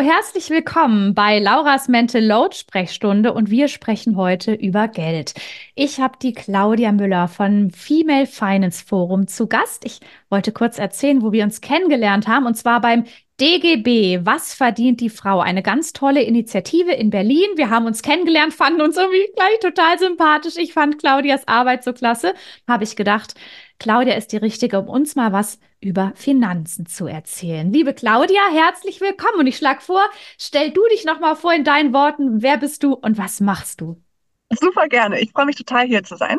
Herzlich willkommen bei Lauras Mental Load Sprechstunde und wir sprechen heute über Geld. Ich habe die Claudia Müller von Female Finance Forum zu Gast. Ich wollte kurz erzählen, wo wir uns kennengelernt haben und zwar beim DGB, was verdient die Frau? Eine ganz tolle Initiative in Berlin. Wir haben uns kennengelernt, fanden uns irgendwie gleich total sympathisch. Ich fand Claudias Arbeit so klasse. Habe ich gedacht, Claudia ist die Richtige, um uns mal was über Finanzen zu erzählen. Liebe Claudia, herzlich willkommen und ich schlage vor, stell du dich noch mal vor in deinen Worten, wer bist du und was machst du? Super gerne. Ich freue mich total hier zu sein.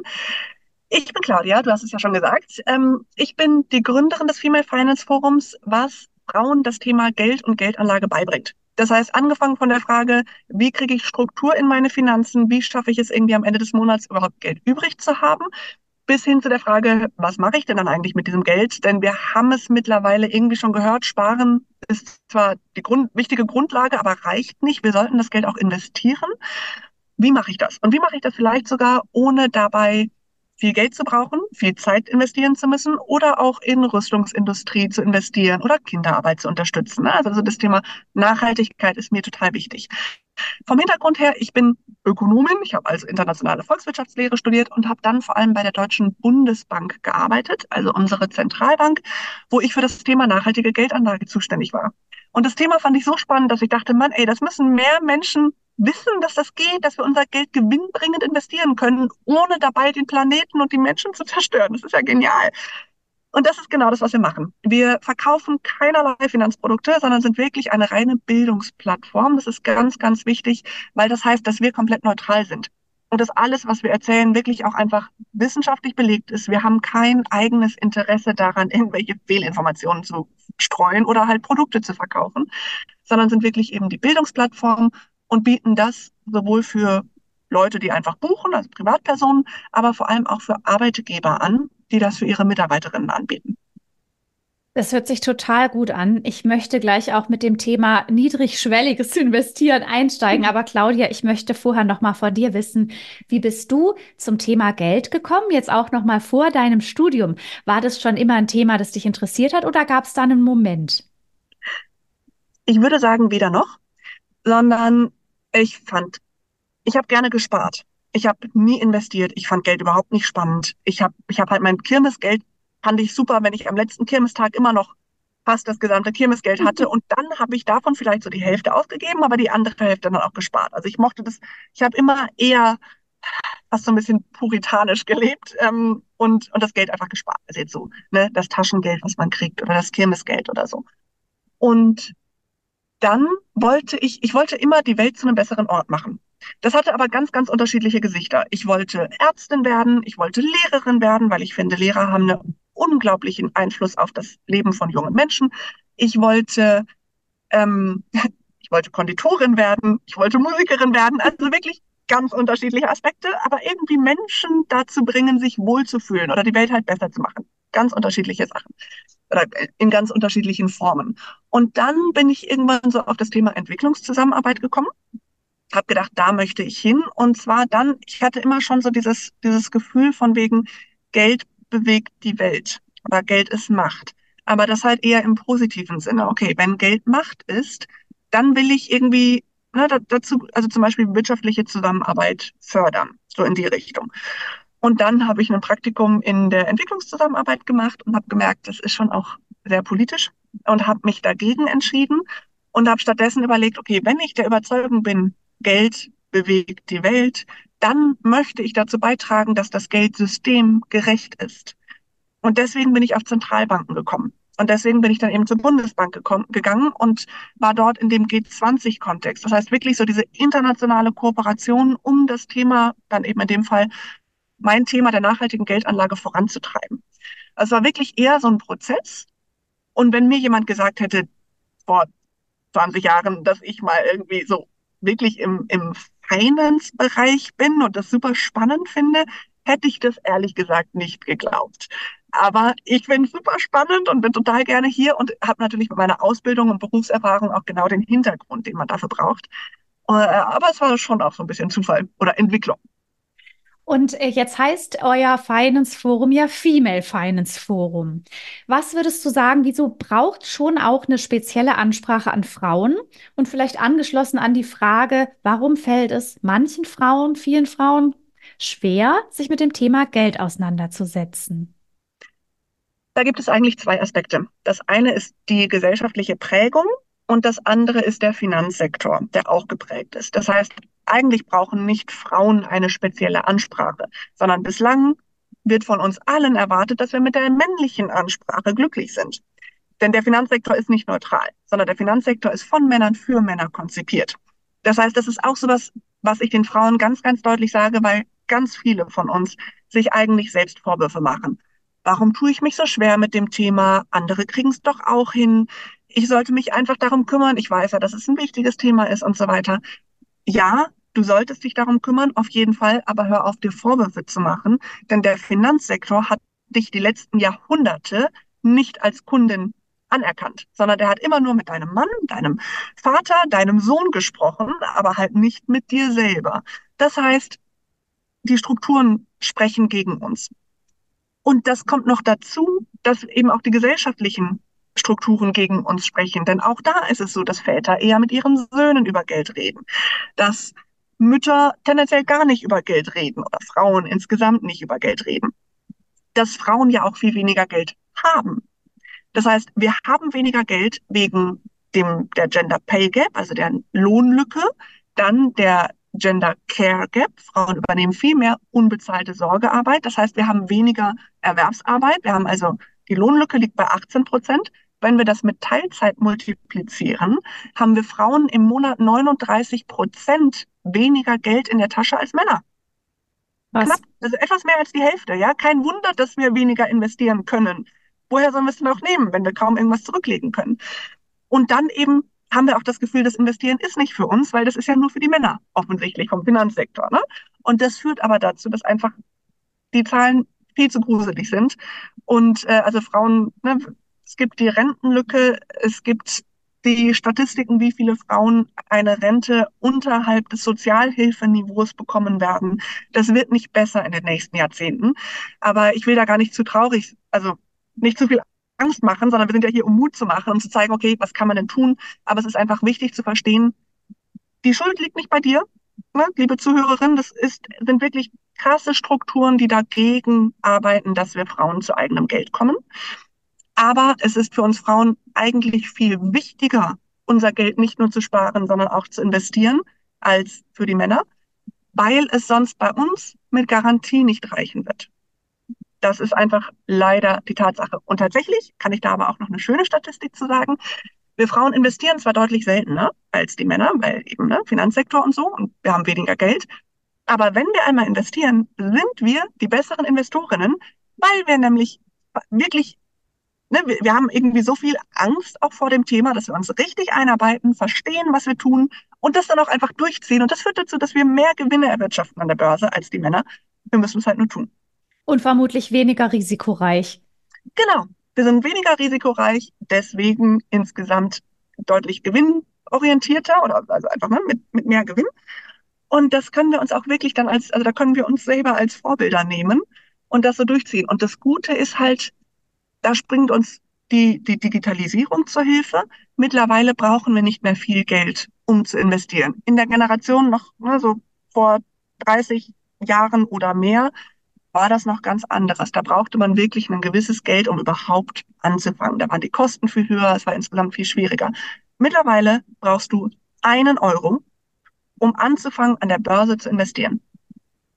Ich bin Claudia, du hast es ja schon gesagt. Ähm, ich bin die Gründerin des Female Finance Forums, was Frauen das Thema Geld und Geldanlage beibringt. Das heißt, angefangen von der Frage, wie kriege ich Struktur in meine Finanzen, wie schaffe ich es irgendwie am Ende des Monats überhaupt Geld übrig zu haben, bis hin zu der Frage, was mache ich denn dann eigentlich mit diesem Geld? Denn wir haben es mittlerweile irgendwie schon gehört, sparen ist zwar die Grund, wichtige Grundlage, aber reicht nicht. Wir sollten das Geld auch investieren. Wie mache ich das? Und wie mache ich das vielleicht sogar, ohne dabei viel Geld zu brauchen, viel Zeit investieren zu müssen oder auch in Rüstungsindustrie zu investieren oder Kinderarbeit zu unterstützen. Also das Thema Nachhaltigkeit ist mir total wichtig. Vom Hintergrund her, ich bin Ökonomin, ich habe also internationale Volkswirtschaftslehre studiert und habe dann vor allem bei der Deutschen Bundesbank gearbeitet, also unsere Zentralbank, wo ich für das Thema nachhaltige Geldanlage zuständig war. Und das Thema fand ich so spannend, dass ich dachte, Mann, ey, das müssen mehr Menschen wissen, dass das geht, dass wir unser Geld gewinnbringend investieren können, ohne dabei den Planeten und die Menschen zu zerstören. Das ist ja genial. Und das ist genau das, was wir machen. Wir verkaufen keinerlei Finanzprodukte, sondern sind wirklich eine reine Bildungsplattform. Das ist ganz, ganz wichtig, weil das heißt, dass wir komplett neutral sind. Und dass alles, was wir erzählen, wirklich auch einfach wissenschaftlich belegt ist. Wir haben kein eigenes Interesse daran, irgendwelche Fehlinformationen zu streuen oder halt Produkte zu verkaufen, sondern sind wirklich eben die Bildungsplattform und bieten das sowohl für Leute, die einfach buchen, also Privatpersonen, aber vor allem auch für Arbeitgeber an, die das für ihre Mitarbeiterinnen anbieten. Das hört sich total gut an. Ich möchte gleich auch mit dem Thema niedrigschwelliges Investieren einsteigen. Aber Claudia, ich möchte vorher noch mal vor dir wissen, wie bist du zum Thema Geld gekommen? Jetzt auch noch mal vor deinem Studium. War das schon immer ein Thema, das dich interessiert hat oder gab es da einen Moment? Ich würde sagen, weder noch, sondern ich fand, ich habe gerne gespart ich habe nie investiert. Ich fand Geld überhaupt nicht spannend. Ich habe ich hab halt mein Kirmesgeld, fand ich super, wenn ich am letzten Kirmestag immer noch fast das gesamte Kirmesgeld hatte. Und dann habe ich davon vielleicht so die Hälfte ausgegeben, aber die andere Hälfte dann auch gespart. Also ich mochte das, ich habe immer eher fast so ein bisschen puritanisch gelebt ähm, und, und das Geld einfach gespart. Also jetzt so, ne, das Taschengeld, was man kriegt oder das Kirmesgeld oder so. Und dann wollte ich, ich wollte immer die Welt zu einem besseren Ort machen. Das hatte aber ganz, ganz unterschiedliche Gesichter. Ich wollte Ärztin werden, ich wollte Lehrerin werden, weil ich finde, Lehrer haben einen unglaublichen Einfluss auf das Leben von jungen Menschen. Ich wollte, ähm, ich wollte Konditorin werden, ich wollte Musikerin werden, also wirklich ganz unterschiedliche Aspekte, aber irgendwie Menschen dazu bringen, sich wohlzufühlen oder die Welt halt besser zu machen. Ganz unterschiedliche Sachen oder in ganz unterschiedlichen Formen. Und dann bin ich irgendwann so auf das Thema Entwicklungszusammenarbeit gekommen habe gedacht, da möchte ich hin. Und zwar dann, ich hatte immer schon so dieses, dieses Gefühl von wegen, Geld bewegt die Welt oder Geld ist Macht. Aber das halt eher im positiven Sinne. Okay, wenn Geld Macht ist, dann will ich irgendwie ne, dazu, also zum Beispiel wirtschaftliche Zusammenarbeit fördern, so in die Richtung. Und dann habe ich ein Praktikum in der Entwicklungszusammenarbeit gemacht und habe gemerkt, das ist schon auch sehr politisch und habe mich dagegen entschieden und habe stattdessen überlegt, okay, wenn ich der Überzeugung bin, Geld bewegt die Welt, dann möchte ich dazu beitragen, dass das Geldsystem gerecht ist. Und deswegen bin ich auf Zentralbanken gekommen. Und deswegen bin ich dann eben zur Bundesbank gekommen, gegangen und war dort in dem G20-Kontext. Das heißt wirklich so diese internationale Kooperation, um das Thema, dann eben in dem Fall mein Thema der nachhaltigen Geldanlage voranzutreiben. Also war wirklich eher so ein Prozess. Und wenn mir jemand gesagt hätte, vor 20 Jahren, dass ich mal irgendwie so wirklich im, im Finance-Bereich bin und das super spannend finde, hätte ich das ehrlich gesagt nicht geglaubt. Aber ich es super spannend und bin total gerne hier und habe natürlich mit meiner Ausbildung und Berufserfahrung auch genau den Hintergrund, den man dafür braucht. Äh, aber es war schon auch so ein bisschen Zufall oder Entwicklung. Und äh, jetzt heißt euer Finance Forum ja Female Finance Forum. Was würdest du sagen, wieso braucht schon auch eine spezielle Ansprache an Frauen? Und vielleicht angeschlossen an die Frage, warum fällt es manchen Frauen, vielen Frauen schwer, sich mit dem Thema Geld auseinanderzusetzen? Da gibt es eigentlich zwei Aspekte. Das eine ist die gesellschaftliche Prägung und das andere ist der Finanzsektor, der auch geprägt ist. Das heißt, eigentlich brauchen nicht Frauen eine spezielle Ansprache, sondern bislang wird von uns allen erwartet, dass wir mit der männlichen Ansprache glücklich sind. Denn der Finanzsektor ist nicht neutral, sondern der Finanzsektor ist von Männern für Männer konzipiert. Das heißt, das ist auch so was, was ich den Frauen ganz, ganz deutlich sage, weil ganz viele von uns sich eigentlich selbst Vorwürfe machen. Warum tue ich mich so schwer mit dem Thema? Andere kriegen es doch auch hin. Ich sollte mich einfach darum kümmern. Ich weiß ja, dass es ein wichtiges Thema ist und so weiter. Ja, du solltest dich darum kümmern, auf jeden Fall, aber hör auf, dir Vorwürfe zu machen, denn der Finanzsektor hat dich die letzten Jahrhunderte nicht als Kundin anerkannt, sondern der hat immer nur mit deinem Mann, deinem Vater, deinem Sohn gesprochen, aber halt nicht mit dir selber. Das heißt, die Strukturen sprechen gegen uns. Und das kommt noch dazu, dass eben auch die gesellschaftlichen Strukturen gegen uns sprechen. Denn auch da ist es so, dass Väter eher mit ihren Söhnen über Geld reden, dass Mütter tendenziell gar nicht über Geld reden oder Frauen insgesamt nicht über Geld reden, dass Frauen ja auch viel weniger Geld haben. Das heißt, wir haben weniger Geld wegen dem, der Gender Pay Gap, also der Lohnlücke, dann der Gender Care Gap. Frauen übernehmen viel mehr unbezahlte Sorgearbeit. Das heißt, wir haben weniger Erwerbsarbeit. Wir haben also, die Lohnlücke liegt bei 18 Prozent. Wenn wir das mit Teilzeit multiplizieren, haben wir Frauen im Monat 39 Prozent weniger Geld in der Tasche als Männer. Was? Knapp, also etwas mehr als die Hälfte, ja. Kein Wunder, dass wir weniger investieren können. Woher sollen wir es denn auch nehmen, wenn wir kaum irgendwas zurücklegen können? Und dann eben haben wir auch das Gefühl, das Investieren ist nicht für uns, weil das ist ja nur für die Männer offensichtlich vom Finanzsektor. Ne? Und das führt aber dazu, dass einfach die Zahlen viel zu gruselig sind. Und äh, also Frauen, ne, es gibt die Rentenlücke, es gibt die Statistiken, wie viele Frauen eine Rente unterhalb des Sozialhilfeniveaus bekommen werden. Das wird nicht besser in den nächsten Jahrzehnten. Aber ich will da gar nicht zu traurig, also nicht zu viel Angst machen, sondern wir sind ja hier, um Mut zu machen und zu zeigen, okay, was kann man denn tun? Aber es ist einfach wichtig zu verstehen, die Schuld liegt nicht bei dir, ne, liebe Zuhörerin. Das ist, sind wirklich krasse Strukturen, die dagegen arbeiten, dass wir Frauen zu eigenem Geld kommen. Aber es ist für uns Frauen eigentlich viel wichtiger, unser Geld nicht nur zu sparen, sondern auch zu investieren, als für die Männer, weil es sonst bei uns mit Garantie nicht reichen wird. Das ist einfach leider die Tatsache. Und tatsächlich kann ich da aber auch noch eine schöne Statistik zu sagen. Wir Frauen investieren zwar deutlich seltener als die Männer, weil eben ne, Finanzsektor und so und wir haben weniger Geld. Aber wenn wir einmal investieren, sind wir die besseren Investorinnen, weil wir nämlich wirklich, ne, wir, wir haben irgendwie so viel Angst auch vor dem Thema, dass wir uns richtig einarbeiten, verstehen, was wir tun und das dann auch einfach durchziehen. Und das führt dazu, dass wir mehr Gewinne erwirtschaften an der Börse als die Männer. Wir müssen es halt nur tun. Und vermutlich weniger risikoreich. Genau. Wir sind weniger risikoreich, deswegen insgesamt deutlich gewinnorientierter oder also einfach ne, mit, mit mehr Gewinn. Und das können wir uns auch wirklich dann als, also da können wir uns selber als Vorbilder nehmen und das so durchziehen. Und das Gute ist halt, da springt uns die, die Digitalisierung zur Hilfe. Mittlerweile brauchen wir nicht mehr viel Geld, um zu investieren. In der Generation noch ne, so vor 30 Jahren oder mehr war das noch ganz anderes. Da brauchte man wirklich ein gewisses Geld, um überhaupt anzufangen. Da waren die Kosten viel höher, es war insgesamt viel schwieriger. Mittlerweile brauchst du einen Euro, um anzufangen, an der Börse zu investieren.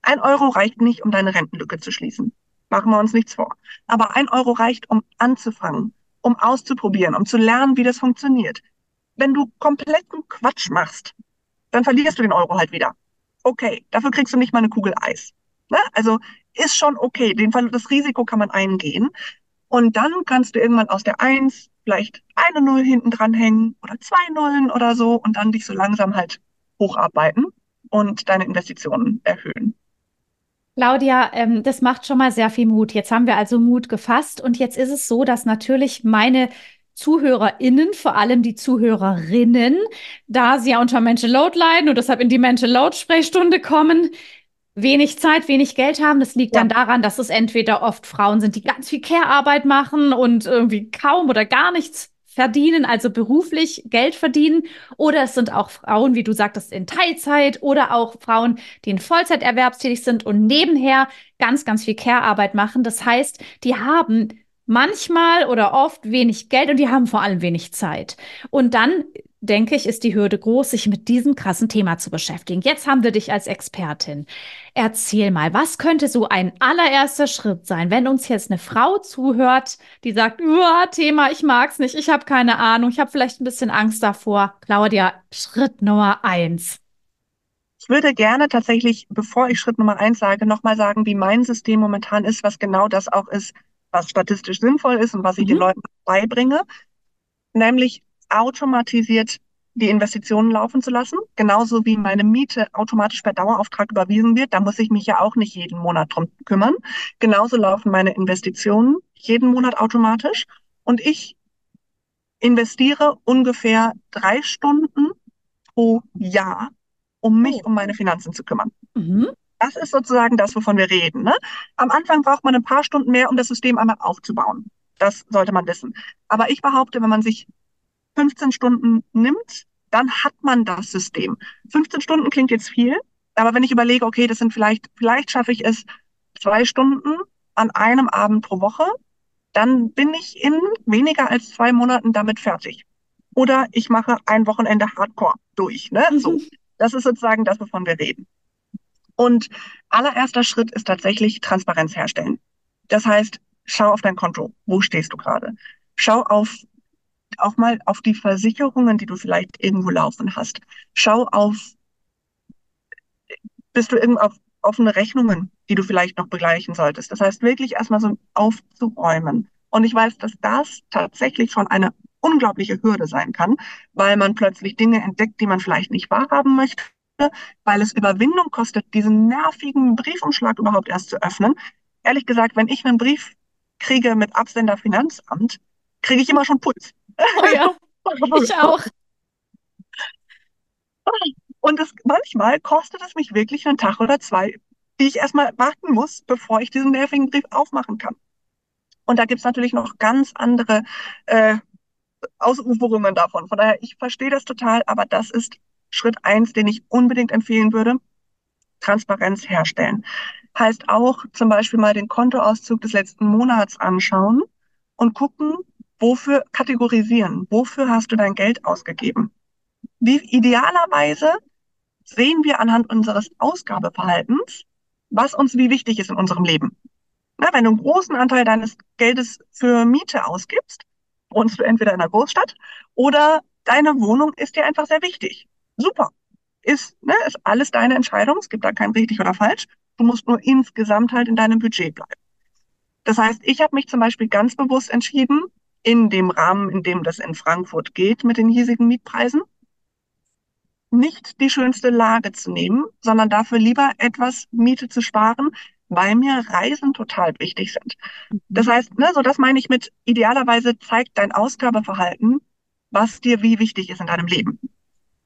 Ein Euro reicht nicht, um deine Rentenlücke zu schließen. Machen wir uns nichts vor. Aber ein Euro reicht, um anzufangen, um auszuprobieren, um zu lernen, wie das funktioniert. Wenn du kompletten Quatsch machst, dann verlierst du den Euro halt wieder. Okay, dafür kriegst du nicht mal eine Kugel Eis. Ne? Also ist schon okay. Den das Risiko kann man eingehen. Und dann kannst du irgendwann aus der Eins vielleicht eine Null hinten dran hängen oder zwei Nullen oder so und dann dich so langsam halt hocharbeiten und deine Investitionen erhöhen. Claudia, ähm, das macht schon mal sehr viel Mut. Jetzt haben wir also Mut gefasst und jetzt ist es so, dass natürlich meine ZuhörerInnen, vor allem die Zuhörerinnen, da sie ja unter Mental Load leiden und deshalb in die Mental Load Sprechstunde kommen, wenig Zeit, wenig Geld haben. Das liegt ja. dann daran, dass es entweder oft Frauen sind, die ganz viel Care-Arbeit machen und irgendwie kaum oder gar nichts verdienen, also beruflich Geld verdienen. Oder es sind auch Frauen, wie du sagtest, in Teilzeit oder auch Frauen, die in Vollzeit erwerbstätig sind und nebenher ganz, ganz viel Care-Arbeit machen. Das heißt, die haben manchmal oder oft wenig Geld und die haben vor allem wenig Zeit. Und dann denke ich, ist die Hürde groß, sich mit diesem krassen Thema zu beschäftigen. Jetzt haben wir dich als Expertin. Erzähl mal, was könnte so ein allererster Schritt sein, wenn uns jetzt eine Frau zuhört, die sagt, Thema, ich mag's nicht, ich habe keine Ahnung, ich habe vielleicht ein bisschen Angst davor. Claudia, Schritt Nummer eins. Ich würde gerne tatsächlich, bevor ich Schritt Nummer eins sage, nochmal sagen, wie mein System momentan ist, was genau das auch ist, was statistisch sinnvoll ist und was ich mhm. den Leuten beibringe. Nämlich automatisiert die Investitionen laufen zu lassen, genauso wie meine Miete automatisch per Dauerauftrag überwiesen wird. Da muss ich mich ja auch nicht jeden Monat drum kümmern. Genauso laufen meine Investitionen jeden Monat automatisch und ich investiere ungefähr drei Stunden pro Jahr, um mich oh. um meine Finanzen zu kümmern. Mhm. Das ist sozusagen das, wovon wir reden. Ne? Am Anfang braucht man ein paar Stunden mehr, um das System einmal aufzubauen. Das sollte man wissen. Aber ich behaupte, wenn man sich 15 Stunden nimmt, dann hat man das System. 15 Stunden klingt jetzt viel, aber wenn ich überlege, okay, das sind vielleicht, vielleicht schaffe ich es zwei Stunden an einem Abend pro Woche, dann bin ich in weniger als zwei Monaten damit fertig. Oder ich mache ein Wochenende Hardcore durch. Ne? Mhm. So, das ist sozusagen das, wovon wir reden. Und allererster Schritt ist tatsächlich Transparenz herstellen. Das heißt, schau auf dein Konto. Wo stehst du gerade? Schau auf auch mal auf die Versicherungen, die du vielleicht irgendwo laufen hast. Schau auf, bist du irgendwo auf offene Rechnungen, die du vielleicht noch begleichen solltest. Das heißt, wirklich erstmal so aufzuräumen. Und ich weiß, dass das tatsächlich schon eine unglaubliche Hürde sein kann, weil man plötzlich Dinge entdeckt, die man vielleicht nicht wahrhaben möchte, weil es Überwindung kostet, diesen nervigen Briefumschlag überhaupt erst zu öffnen. Ehrlich gesagt, wenn ich einen Brief kriege mit Absender Finanzamt, kriege ich immer schon Puls. Oh ja, ich auch. Und es, manchmal kostet es mich wirklich einen Tag oder zwei, die ich erstmal warten muss, bevor ich diesen nervigen Brief aufmachen kann. Und da gibt's natürlich noch ganz andere äh, Ausuferungen davon. Von daher, ich verstehe das total, aber das ist Schritt eins, den ich unbedingt empfehlen würde. Transparenz herstellen. Heißt auch zum Beispiel mal den Kontoauszug des letzten Monats anschauen und gucken, wofür kategorisieren, wofür hast du dein Geld ausgegeben. Wie idealerweise sehen wir anhand unseres Ausgabeverhaltens, was uns wie wichtig ist in unserem Leben. Na, wenn du einen großen Anteil deines Geldes für Miete ausgibst, wohnst du entweder in einer Großstadt oder deine Wohnung ist dir einfach sehr wichtig. Super. Ist, ne, ist alles deine Entscheidung. Es gibt da kein richtig oder falsch. Du musst nur insgesamt halt in deinem Budget bleiben. Das heißt, ich habe mich zum Beispiel ganz bewusst entschieden, in dem Rahmen, in dem das in Frankfurt geht mit den hiesigen Mietpreisen, nicht die schönste Lage zu nehmen, sondern dafür lieber etwas Miete zu sparen, weil mir Reisen total wichtig sind. Mhm. Das heißt, ne, so das meine ich mit idealerweise zeigt dein Ausgabeverhalten, was dir wie wichtig ist in deinem Leben.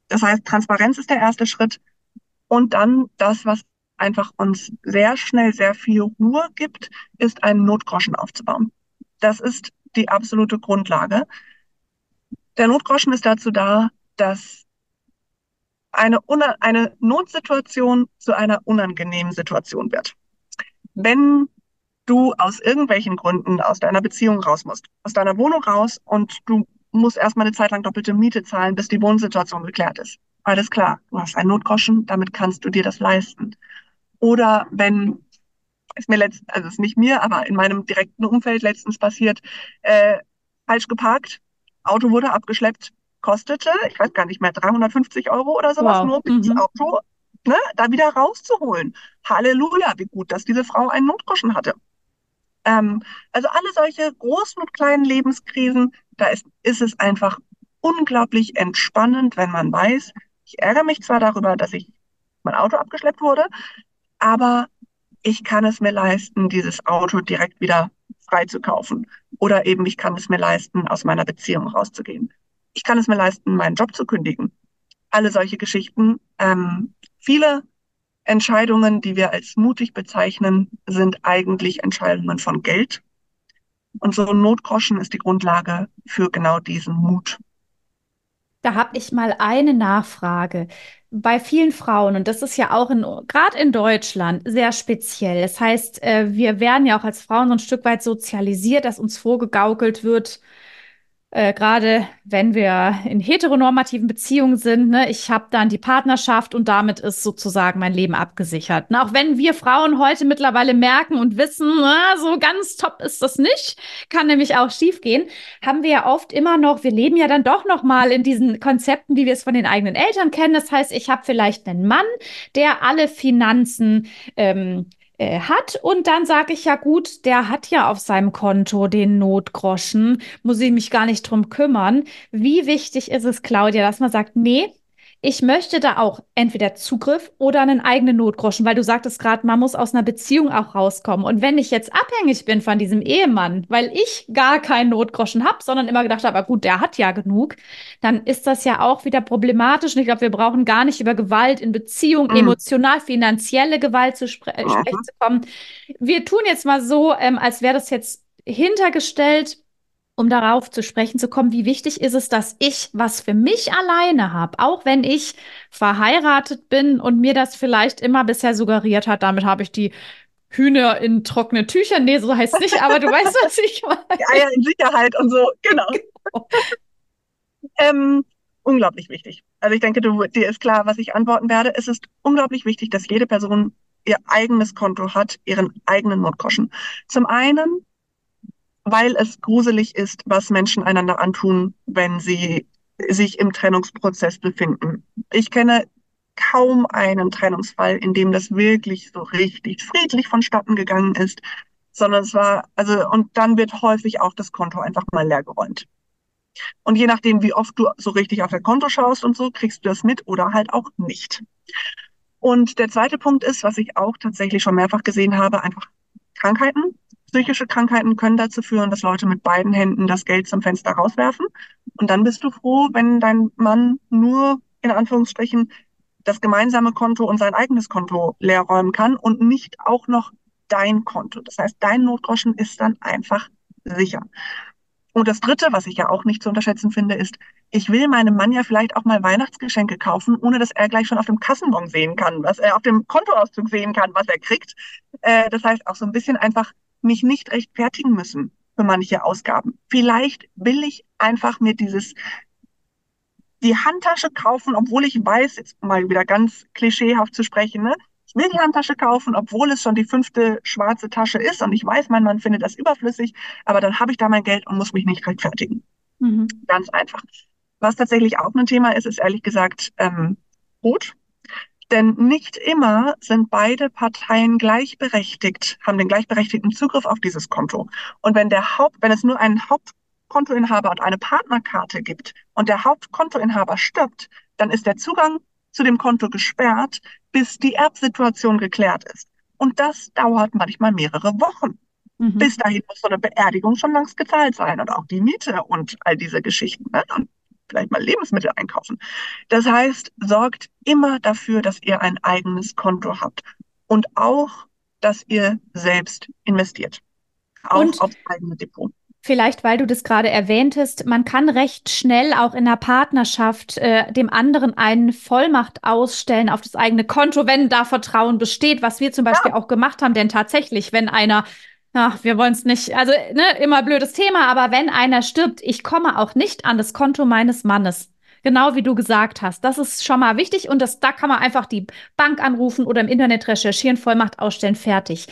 Das heißt, Transparenz ist der erste Schritt und dann das, was einfach uns sehr schnell sehr viel Ruhe gibt, ist einen Notgroschen aufzubauen. Das ist die absolute Grundlage. Der Notgroschen ist dazu da, dass eine, eine Notsituation zu einer unangenehmen Situation wird. Wenn du aus irgendwelchen Gründen aus deiner Beziehung raus musst, aus deiner Wohnung raus und du musst erstmal eine Zeit lang doppelte Miete zahlen, bis die Wohnsituation geklärt ist. Alles klar, du hast einen Notgroschen, damit kannst du dir das leisten. Oder wenn ist mir letztens, also ist nicht mir, aber in meinem direkten Umfeld letztens passiert, äh, falsch geparkt, Auto wurde abgeschleppt, kostete, ich weiß gar nicht mehr, 350 Euro oder sowas, wow. nur um mhm. das Auto ne, da wieder rauszuholen. Halleluja, wie gut, dass diese Frau einen Notgroschen hatte. Ähm, also alle solche großen und kleinen Lebenskrisen, da ist, ist es einfach unglaublich entspannend, wenn man weiß, ich ärgere mich zwar darüber, dass ich mein Auto abgeschleppt wurde, aber ich kann es mir leisten, dieses Auto direkt wieder frei zu kaufen. Oder eben, ich kann es mir leisten, aus meiner Beziehung rauszugehen. Ich kann es mir leisten, meinen Job zu kündigen. Alle solche Geschichten. Ähm, viele Entscheidungen, die wir als mutig bezeichnen, sind eigentlich Entscheidungen von Geld. Und so ein Notgroschen ist die Grundlage für genau diesen Mut. Da habe ich mal eine Nachfrage. Bei vielen Frauen, und das ist ja auch gerade in Deutschland sehr speziell. Das heißt, äh, wir werden ja auch als Frauen so ein Stück weit sozialisiert, dass uns vorgegaukelt wird, äh, gerade wenn wir in heteronormativen Beziehungen sind, ne, ich habe dann die Partnerschaft und damit ist sozusagen mein Leben abgesichert. Ne, auch wenn wir Frauen heute mittlerweile merken und wissen, na, so ganz top ist das nicht, kann nämlich auch schiefgehen, haben wir ja oft immer noch, wir leben ja dann doch noch mal in diesen Konzepten, wie wir es von den eigenen Eltern kennen. Das heißt, ich habe vielleicht einen Mann, der alle Finanzen ähm, äh, hat. Und dann sage ich ja gut, der hat ja auf seinem Konto den Notgroschen, muss ich mich gar nicht drum kümmern. Wie wichtig ist es, Claudia, dass man sagt, nee, ich möchte da auch entweder Zugriff oder einen eigenen Notgroschen, weil du sagtest gerade, man muss aus einer Beziehung auch rauskommen. Und wenn ich jetzt abhängig bin von diesem Ehemann, weil ich gar keinen Notgroschen habe, sondern immer gedacht habe, gut, der hat ja genug, dann ist das ja auch wieder problematisch. Und ich glaube, wir brauchen gar nicht über Gewalt in Beziehung, mhm. emotional, finanzielle Gewalt zu spre mhm. sprechen zu kommen. Wir tun jetzt mal so, ähm, als wäre das jetzt hintergestellt um darauf zu sprechen zu kommen, wie wichtig ist es, dass ich was für mich alleine habe, auch wenn ich verheiratet bin und mir das vielleicht immer bisher suggeriert hat, damit habe ich die Hühner in trockene Tücher. Nee, so heißt es nicht, aber du weißt, was ich meine. Die Eier in Sicherheit und so, genau. genau. ähm, unglaublich wichtig. Also ich denke, du, dir ist klar, was ich antworten werde. Es ist unglaublich wichtig, dass jede Person ihr eigenes Konto hat, ihren eigenen Notgroschen. Zum einen, weil es gruselig ist, was Menschen einander antun, wenn sie sich im Trennungsprozess befinden. Ich kenne kaum einen Trennungsfall, in dem das wirklich so richtig friedlich vonstatten gegangen ist, sondern es war, also, und dann wird häufig auch das Konto einfach mal leer geräumt. Und je nachdem, wie oft du so richtig auf dein Konto schaust und so, kriegst du das mit oder halt auch nicht. Und der zweite Punkt ist, was ich auch tatsächlich schon mehrfach gesehen habe, einfach Krankheiten. Psychische Krankheiten können dazu führen, dass Leute mit beiden Händen das Geld zum Fenster rauswerfen. Und dann bist du froh, wenn dein Mann nur in Anführungsstrichen das gemeinsame Konto und sein eigenes Konto leer räumen kann und nicht auch noch dein Konto. Das heißt, dein Notgroschen ist dann einfach sicher. Und das Dritte, was ich ja auch nicht zu unterschätzen finde, ist, ich will meinem Mann ja vielleicht auch mal Weihnachtsgeschenke kaufen, ohne dass er gleich schon auf dem Kassenbon sehen kann, was er auf dem Kontoauszug sehen kann, was er kriegt. Äh, das heißt auch so ein bisschen einfach mich nicht rechtfertigen müssen für manche Ausgaben. Vielleicht will ich einfach mir dieses die Handtasche kaufen, obwohl ich weiß, jetzt mal wieder ganz klischeehaft zu sprechen, ne? Ich will die Handtasche kaufen, obwohl es schon die fünfte schwarze Tasche ist und ich weiß, mein Mann findet das überflüssig, aber dann habe ich da mein Geld und muss mich nicht rechtfertigen. Mhm. Ganz einfach. Was tatsächlich auch ein Thema ist, ist ehrlich gesagt ähm, Rot. Denn nicht immer sind beide Parteien gleichberechtigt, haben den gleichberechtigten Zugriff auf dieses Konto. Und wenn der Haupt, wenn es nur einen Hauptkontoinhaber und eine Partnerkarte gibt und der Hauptkontoinhaber stirbt, dann ist der Zugang zu dem Konto gesperrt, bis die Erbsituation geklärt ist. Und das dauert manchmal mehrere Wochen. Mhm. Bis dahin muss so eine Beerdigung schon längst gezahlt sein und auch die Miete und all diese Geschichten. Ne? Und vielleicht mal Lebensmittel einkaufen. Das heißt, sorgt immer dafür, dass ihr ein eigenes Konto habt und auch, dass ihr selbst investiert. Auch und aufs eigene Depot. Vielleicht, weil du das gerade erwähntest, man kann recht schnell auch in der Partnerschaft äh, dem anderen eine Vollmacht ausstellen auf das eigene Konto, wenn da Vertrauen besteht, was wir zum Beispiel ja. auch gemacht haben. Denn tatsächlich, wenn einer Ach, wir wollen es nicht. Also, ne, immer blödes Thema, aber wenn einer stirbt, ich komme auch nicht an das Konto meines Mannes. Genau wie du gesagt hast. Das ist schon mal wichtig und das, da kann man einfach die Bank anrufen oder im Internet recherchieren, Vollmacht ausstellen, fertig.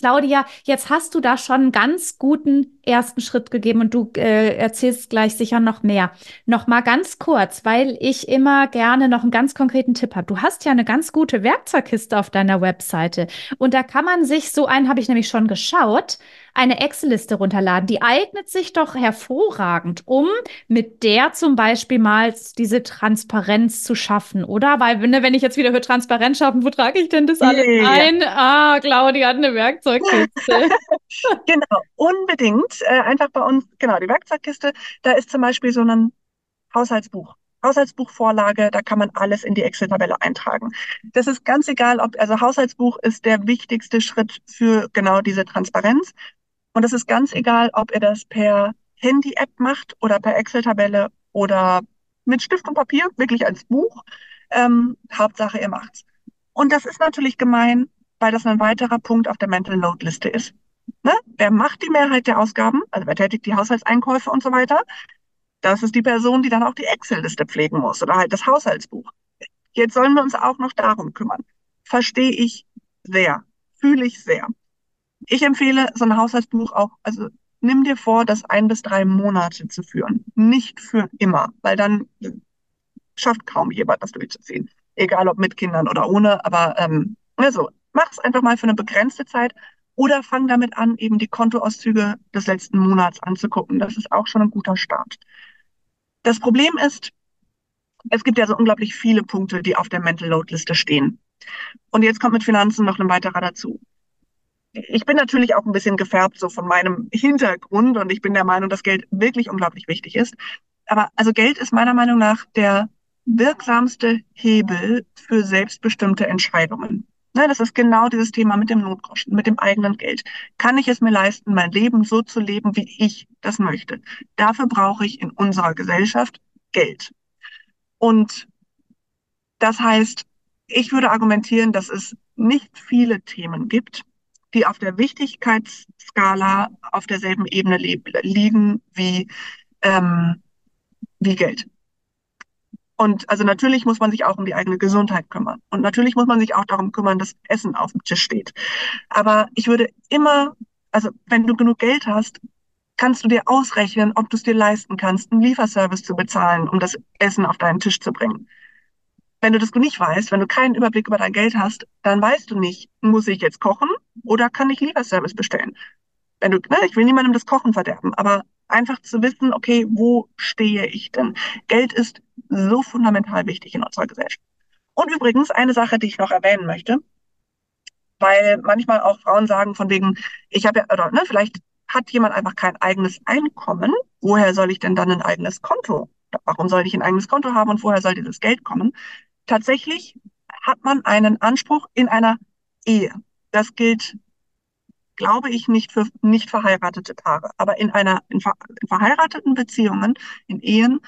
Claudia, jetzt hast du da schon einen ganz guten ersten Schritt gegeben und du äh, erzählst gleich sicher noch mehr. Noch mal ganz kurz, weil ich immer gerne noch einen ganz konkreten Tipp habe. Du hast ja eine ganz gute Werkzeugkiste auf deiner Webseite und da kann man sich so einen habe ich nämlich schon geschaut, eine Excel-Liste runterladen. Die eignet sich doch hervorragend, um mit der zum Beispiel mal diese Transparenz zu schaffen, oder? Weil, ne, wenn ich jetzt wieder für Transparenz schaffen, wo trage ich denn das alles yeah. ein? Ah, Claudia hat eine Werkzeugkiste. genau, unbedingt. Äh, einfach bei uns, genau, die Werkzeugkiste, da ist zum Beispiel so ein Haushaltsbuch. Haushaltsbuchvorlage, da kann man alles in die Excel-Tabelle eintragen. Das ist ganz egal, ob, also Haushaltsbuch ist der wichtigste Schritt für genau diese Transparenz. Und es ist ganz egal, ob ihr das per Handy-App macht oder per Excel-Tabelle oder mit Stift und Papier, wirklich als Buch. Ähm, Hauptsache, ihr macht's. Und das ist natürlich gemein, weil das ein weiterer Punkt auf der Mental Load Liste ist. Ne? Wer macht die Mehrheit der Ausgaben? Also wer tätigt die Haushaltseinkäufe und so weiter? Das ist die Person, die dann auch die Excel-Liste pflegen muss oder halt das Haushaltsbuch. Jetzt sollen wir uns auch noch darum kümmern. Verstehe ich sehr, fühle ich sehr. Ich empfehle so ein Haushaltsbuch auch, also nimm dir vor, das ein bis drei Monate zu führen. Nicht für immer, weil dann schafft kaum jemand, das durchzuziehen. Egal ob mit Kindern oder ohne, aber ähm, also mach es einfach mal für eine begrenzte Zeit oder fang damit an, eben die Kontoauszüge des letzten Monats anzugucken. Das ist auch schon ein guter Start. Das Problem ist, es gibt ja so unglaublich viele Punkte, die auf der Mental Load Liste stehen. Und jetzt kommt mit Finanzen noch ein weiterer dazu ich bin natürlich auch ein bisschen gefärbt so von meinem Hintergrund und ich bin der Meinung, dass Geld wirklich unglaublich wichtig ist. Aber also Geld ist meiner Meinung nach der wirksamste Hebel für selbstbestimmte Entscheidungen. Ne, das ist genau dieses Thema mit dem Notgroschen, mit dem eigenen Geld. Kann ich es mir leisten, mein Leben so zu leben, wie ich das möchte? Dafür brauche ich in unserer Gesellschaft Geld. Und das heißt, ich würde argumentieren, dass es nicht viele Themen gibt, die auf der Wichtigkeitsskala auf derselben Ebene liegen wie, ähm, wie Geld. Und also natürlich muss man sich auch um die eigene Gesundheit kümmern. Und natürlich muss man sich auch darum kümmern, dass Essen auf dem Tisch steht. Aber ich würde immer, also wenn du genug Geld hast, kannst du dir ausrechnen, ob du es dir leisten kannst, einen Lieferservice zu bezahlen, um das Essen auf deinen Tisch zu bringen. Wenn du das nicht weißt, wenn du keinen Überblick über dein Geld hast, dann weißt du nicht, muss ich jetzt kochen oder kann ich Lieferservice bestellen? Wenn du, ne, ich will niemandem das Kochen verderben, aber einfach zu wissen, okay, wo stehe ich denn? Geld ist so fundamental wichtig in unserer Gesellschaft. Und übrigens eine Sache, die ich noch erwähnen möchte, weil manchmal auch Frauen sagen von wegen, ich habe ja, oder ne, vielleicht hat jemand einfach kein eigenes Einkommen. Woher soll ich denn dann ein eigenes Konto? Warum soll ich ein eigenes Konto haben und woher soll dieses Geld kommen? Tatsächlich hat man einen Anspruch in einer Ehe. Das gilt, glaube ich, nicht für nicht verheiratete Paare. Aber in einer, in, ver, in verheirateten Beziehungen, in Ehen,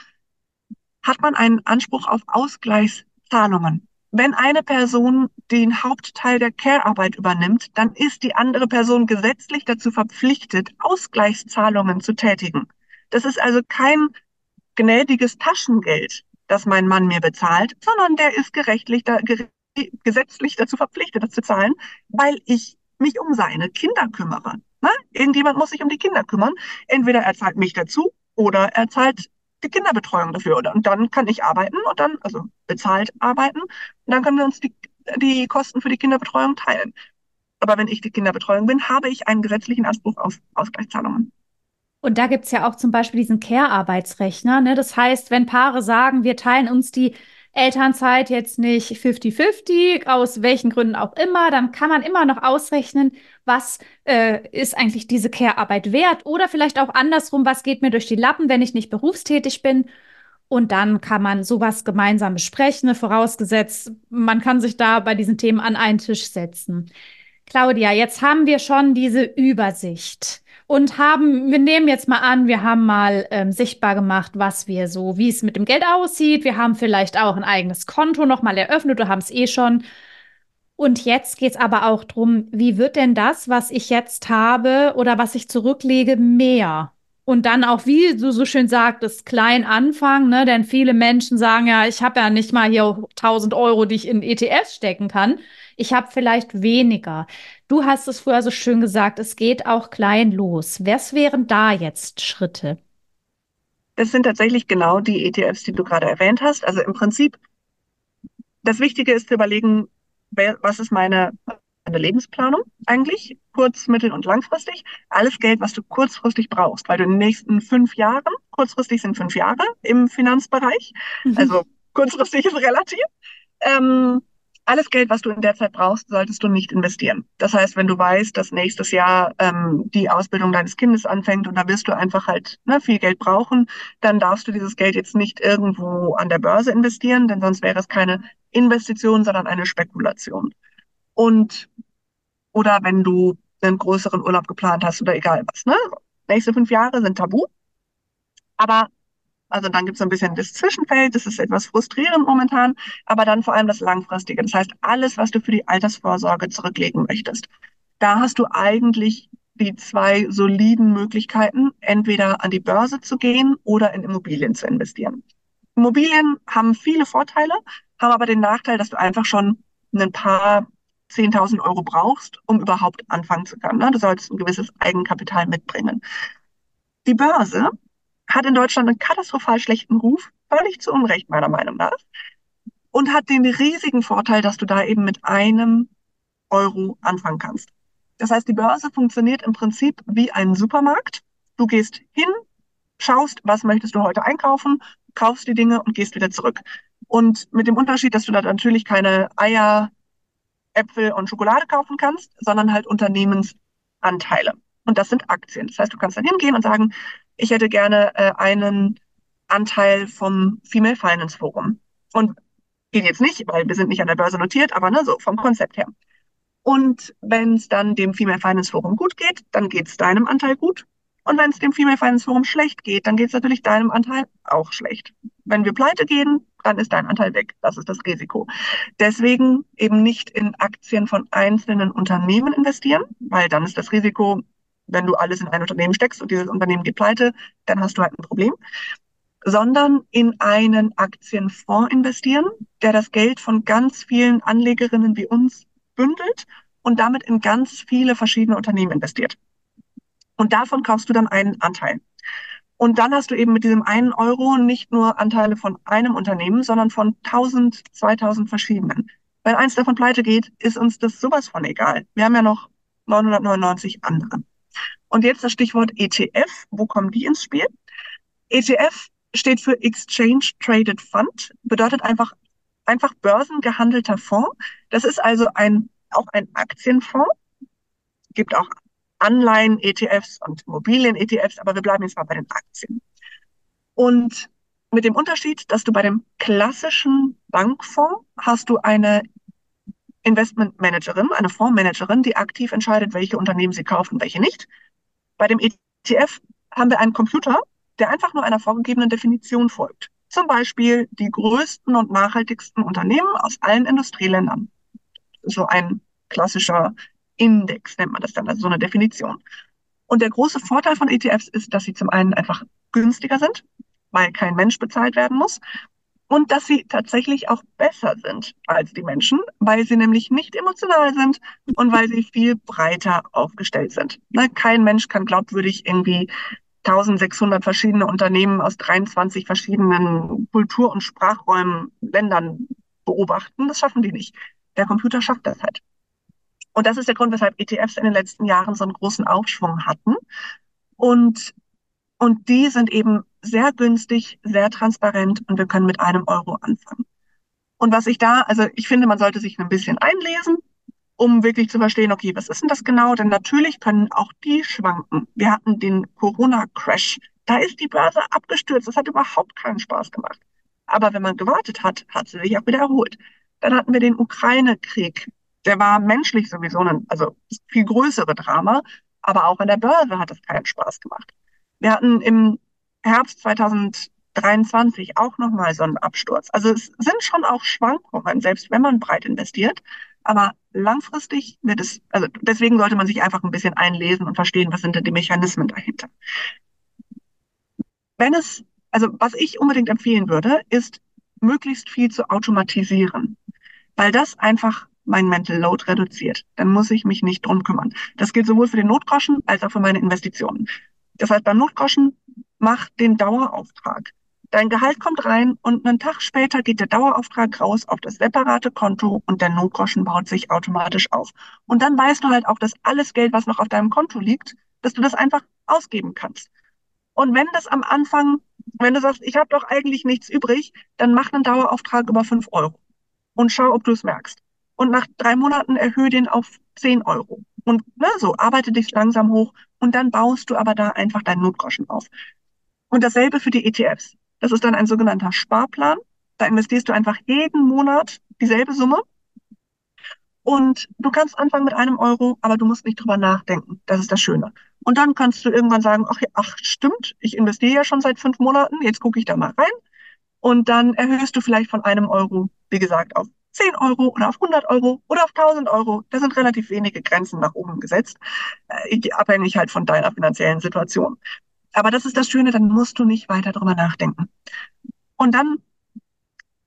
hat man einen Anspruch auf Ausgleichszahlungen. Wenn eine Person den Hauptteil der Care-Arbeit übernimmt, dann ist die andere Person gesetzlich dazu verpflichtet, Ausgleichszahlungen zu tätigen. Das ist also kein gnädiges Taschengeld, das mein Mann mir bezahlt, sondern der ist gerechtlich, da, gesetzlich dazu verpflichtet, das zu zahlen, weil ich mich um seine Kinder kümmere. Ne? Irgendjemand muss sich um die Kinder kümmern. Entweder er zahlt mich dazu oder er zahlt die Kinderbetreuung dafür. Und dann kann ich arbeiten und dann, also bezahlt arbeiten. Und dann können wir uns die, die Kosten für die Kinderbetreuung teilen. Aber wenn ich die Kinderbetreuung bin, habe ich einen gesetzlichen Anspruch auf Ausgleichszahlungen. Und da gibt es ja auch zum Beispiel diesen Care-Arbeitsrechner. Ne? Das heißt, wenn Paare sagen, wir teilen uns die Elternzeit jetzt nicht 50-50, aus welchen Gründen auch immer, dann kann man immer noch ausrechnen, was äh, ist eigentlich diese Care-Arbeit wert oder vielleicht auch andersrum, was geht mir durch die Lappen, wenn ich nicht berufstätig bin. Und dann kann man sowas gemeinsam besprechen, vorausgesetzt, man kann sich da bei diesen Themen an einen Tisch setzen. Claudia, jetzt haben wir schon diese Übersicht und haben, wir nehmen jetzt mal an, wir haben mal ähm, sichtbar gemacht, was wir so, wie es mit dem Geld aussieht. Wir haben vielleicht auch ein eigenes Konto nochmal eröffnet, du haben es eh schon. Und jetzt geht es aber auch darum, wie wird denn das, was ich jetzt habe oder was ich zurücklege, mehr? Und dann auch, wie du so schön sagtest, klein anfangen, ne? Denn viele Menschen sagen ja, ich habe ja nicht mal hier 1000 Euro, die ich in ETFs stecken kann. Ich habe vielleicht weniger. Du hast es vorher so schön gesagt, es geht auch klein los. Was wären da jetzt Schritte? Das sind tatsächlich genau die ETFs, die du gerade erwähnt hast. Also im Prinzip, das Wichtige ist zu überlegen, was ist meine eine Lebensplanung eigentlich, kurz-, mittel- und langfristig. Alles Geld, was du kurzfristig brauchst, weil du in den nächsten fünf Jahren, kurzfristig sind fünf Jahre im Finanzbereich, mhm. also kurzfristig ist relativ, ähm, alles Geld, was du in der Zeit brauchst, solltest du nicht investieren. Das heißt, wenn du weißt, dass nächstes Jahr ähm, die Ausbildung deines Kindes anfängt und da wirst du einfach halt ne, viel Geld brauchen, dann darfst du dieses Geld jetzt nicht irgendwo an der Börse investieren, denn sonst wäre es keine Investition, sondern eine Spekulation. Und oder wenn du einen größeren Urlaub geplant hast oder egal was. Ne? Nächste fünf Jahre sind tabu. Aber also dann gibt es ein bisschen das Zwischenfeld, das ist etwas frustrierend momentan, aber dann vor allem das Langfristige. Das heißt, alles, was du für die Altersvorsorge zurücklegen möchtest. Da hast du eigentlich die zwei soliden Möglichkeiten, entweder an die Börse zu gehen oder in Immobilien zu investieren. Immobilien haben viele Vorteile, haben aber den Nachteil, dass du einfach schon ein paar 10.000 Euro brauchst, um überhaupt anfangen zu können. Ne? Du solltest ein gewisses Eigenkapital mitbringen. Die Börse hat in Deutschland einen katastrophal schlechten Ruf, völlig zu Unrecht meiner Meinung nach, und hat den riesigen Vorteil, dass du da eben mit einem Euro anfangen kannst. Das heißt, die Börse funktioniert im Prinzip wie ein Supermarkt. Du gehst hin, schaust, was möchtest du heute einkaufen, kaufst die Dinge und gehst wieder zurück. Und mit dem Unterschied, dass du da natürlich keine Eier, Äpfel und Schokolade kaufen kannst, sondern halt Unternehmensanteile. Und das sind Aktien. Das heißt, du kannst dann hingehen und sagen, ich hätte gerne äh, einen Anteil vom Female Finance Forum. Und geht jetzt nicht, weil wir sind nicht an der Börse notiert, aber ne, so vom Konzept her. Und wenn es dann dem Female Finance Forum gut geht, dann geht es deinem Anteil gut. Und wenn es dem Female Finance Forum schlecht geht, dann geht es natürlich deinem Anteil auch schlecht. Wenn wir pleite gehen, dann ist dein Anteil weg. Das ist das Risiko. Deswegen eben nicht in Aktien von einzelnen Unternehmen investieren, weil dann ist das Risiko, wenn du alles in ein Unternehmen steckst und dieses Unternehmen geht pleite, dann hast du halt ein Problem. Sondern in einen Aktienfonds investieren, der das Geld von ganz vielen Anlegerinnen wie uns bündelt und damit in ganz viele verschiedene Unternehmen investiert. Und davon kaufst du dann einen Anteil. Und dann hast du eben mit diesem einen Euro nicht nur Anteile von einem Unternehmen, sondern von 1000, 2000 verschiedenen. Wenn eins davon pleite geht, ist uns das sowas von egal. Wir haben ja noch 999 andere. Und jetzt das Stichwort ETF. Wo kommen die ins Spiel? ETF steht für Exchange Traded Fund, bedeutet einfach, einfach börsengehandelter Fonds. Das ist also ein, auch ein Aktienfonds. Gibt auch Anleihen-ETFs und Immobilien-ETFs, aber wir bleiben jetzt mal bei den Aktien. Und mit dem Unterschied, dass du bei dem klassischen Bankfonds hast du eine Investmentmanagerin, eine Fondsmanagerin, die aktiv entscheidet, welche Unternehmen sie kaufen, welche nicht. Bei dem ETF haben wir einen Computer, der einfach nur einer vorgegebenen Definition folgt. Zum Beispiel die größten und nachhaltigsten Unternehmen aus allen Industrieländern. So ein klassischer Index nennt man das dann, also so eine Definition. Und der große Vorteil von ETFs ist, dass sie zum einen einfach günstiger sind, weil kein Mensch bezahlt werden muss. Und dass sie tatsächlich auch besser sind als die Menschen, weil sie nämlich nicht emotional sind und weil sie viel breiter aufgestellt sind. Ne, kein Mensch kann glaubwürdig irgendwie 1600 verschiedene Unternehmen aus 23 verschiedenen Kultur- und Sprachräumen, Ländern beobachten. Das schaffen die nicht. Der Computer schafft das halt. Und das ist der Grund, weshalb ETFs in den letzten Jahren so einen großen Aufschwung hatten. Und, und die sind eben sehr günstig, sehr transparent und wir können mit einem Euro anfangen. Und was ich da, also ich finde, man sollte sich ein bisschen einlesen, um wirklich zu verstehen, okay, was ist denn das genau? Denn natürlich können auch die schwanken. Wir hatten den Corona-Crash. Da ist die Börse abgestürzt. Das hat überhaupt keinen Spaß gemacht. Aber wenn man gewartet hat, hat sie sich auch wieder erholt. Dann hatten wir den Ukraine-Krieg der war menschlich sowieso ein, also viel größere Drama, aber auch an der Börse hat es keinen Spaß gemacht. Wir hatten im Herbst 2023 auch nochmal so einen Absturz. Also es sind schon auch Schwankungen, selbst wenn man breit investiert. Aber langfristig wird es, also deswegen sollte man sich einfach ein bisschen einlesen und verstehen, was sind denn die Mechanismen dahinter. wenn es, also was ich unbedingt empfehlen würde, ist möglichst viel zu automatisieren, weil das einfach mein Mental Load reduziert. Dann muss ich mich nicht drum kümmern. Das gilt sowohl für den Notgroschen als auch für meine Investitionen. Das heißt, beim Notgroschen mach den Dauerauftrag. Dein Gehalt kommt rein und einen Tag später geht der Dauerauftrag raus auf das separate Konto und der Notgroschen baut sich automatisch auf. Und dann weißt du halt auch, dass alles Geld, was noch auf deinem Konto liegt, dass du das einfach ausgeben kannst. Und wenn das am Anfang, wenn du sagst, ich habe doch eigentlich nichts übrig, dann mach einen Dauerauftrag über fünf Euro und schau, ob du es merkst. Und nach drei Monaten erhöhe den auf zehn Euro. Und ne, so arbeite dich langsam hoch und dann baust du aber da einfach deinen Notgroschen auf. Und dasselbe für die ETFs. Das ist dann ein sogenannter Sparplan. Da investierst du einfach jeden Monat dieselbe Summe. Und du kannst anfangen mit einem Euro, aber du musst nicht drüber nachdenken. Das ist das Schöne. Und dann kannst du irgendwann sagen, ach, ach stimmt, ich investiere ja schon seit fünf Monaten, jetzt gucke ich da mal rein. Und dann erhöhst du vielleicht von einem Euro, wie gesagt, auf 10 Euro oder auf 100 Euro oder auf 1000 Euro. Da sind relativ wenige Grenzen nach oben gesetzt, äh, abhängig halt von deiner finanziellen Situation. Aber das ist das Schöne, dann musst du nicht weiter drüber nachdenken. Und dann,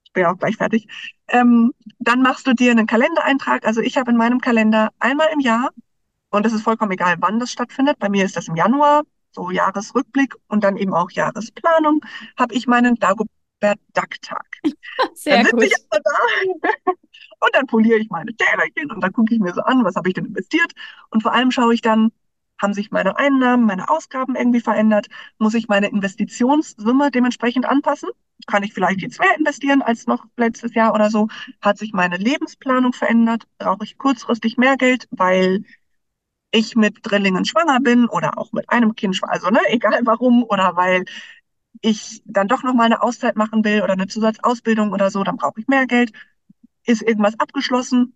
ich bin ja auch gleich fertig, ähm, dann machst du dir einen Kalendereintrag. Also ich habe in meinem Kalender einmal im Jahr, und das ist vollkommen egal, wann das stattfindet. Bei mir ist das im Januar, so Jahresrückblick und dann eben auch Jahresplanung, habe ich meinen Dagobert Duck-Tag. Sehr dann gut. Ich da und dann poliere ich meine Tälerchen und dann gucke ich mir so an, was habe ich denn investiert. Und vor allem schaue ich dann, haben sich meine Einnahmen, meine Ausgaben irgendwie verändert? Muss ich meine Investitionssumme dementsprechend anpassen? Kann ich vielleicht jetzt mehr investieren als noch letztes Jahr oder so? Hat sich meine Lebensplanung verändert? Brauche ich kurzfristig mehr Geld, weil ich mit Drillingen schwanger bin oder auch mit einem Kind schwanger, also ne, egal warum, oder weil ich dann doch noch mal eine Auszeit machen will oder eine Zusatzausbildung oder so, dann brauche ich mehr Geld. Ist irgendwas abgeschlossen?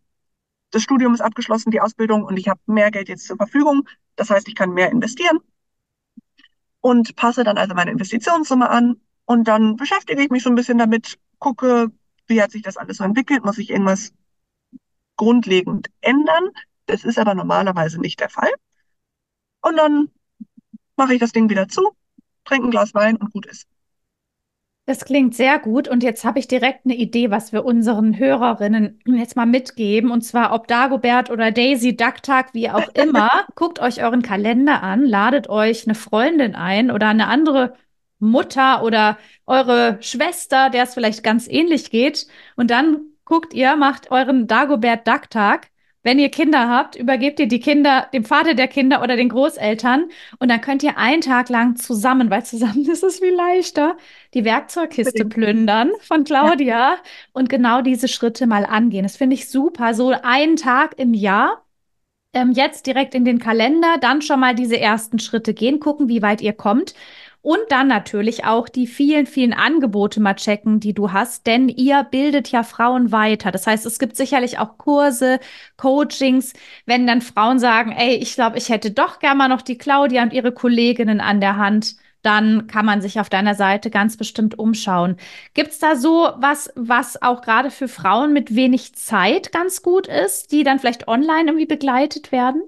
Das Studium ist abgeschlossen, die Ausbildung und ich habe mehr Geld jetzt zur Verfügung. Das heißt, ich kann mehr investieren und passe dann also meine Investitionssumme an und dann beschäftige ich mich so ein bisschen damit, gucke, wie hat sich das alles so entwickelt, muss ich irgendwas grundlegend ändern. Das ist aber normalerweise nicht der Fall. Und dann mache ich das Ding wieder zu, trinke ein Glas Wein und gut ist. Das klingt sehr gut und jetzt habe ich direkt eine Idee, was wir unseren Hörerinnen jetzt mal mitgeben. Und zwar ob Dagobert oder Daisy, Ducktag, wie auch immer. Guckt euch euren Kalender an, ladet euch eine Freundin ein oder eine andere Mutter oder eure Schwester, der es vielleicht ganz ähnlich geht. Und dann guckt ihr, macht euren Dagobert Ducktag wenn ihr Kinder habt, übergebt ihr die Kinder dem Vater der Kinder oder den Großeltern und dann könnt ihr einen Tag lang zusammen, weil zusammen ist es viel leichter, die Werkzeugkiste plündern von Claudia ja. und genau diese Schritte mal angehen. Das finde ich super. So einen Tag im Jahr ähm, jetzt direkt in den Kalender, dann schon mal diese ersten Schritte gehen, gucken, wie weit ihr kommt. Und dann natürlich auch die vielen, vielen Angebote mal checken, die du hast, denn ihr bildet ja Frauen weiter. Das heißt, es gibt sicherlich auch Kurse, Coachings, wenn dann Frauen sagen, ey, ich glaube, ich hätte doch gerne mal noch die Claudia und ihre Kolleginnen an der Hand dann kann man sich auf deiner Seite ganz bestimmt umschauen. Gibt es da so was, was auch gerade für Frauen mit wenig Zeit ganz gut ist, die dann vielleicht online irgendwie begleitet werden?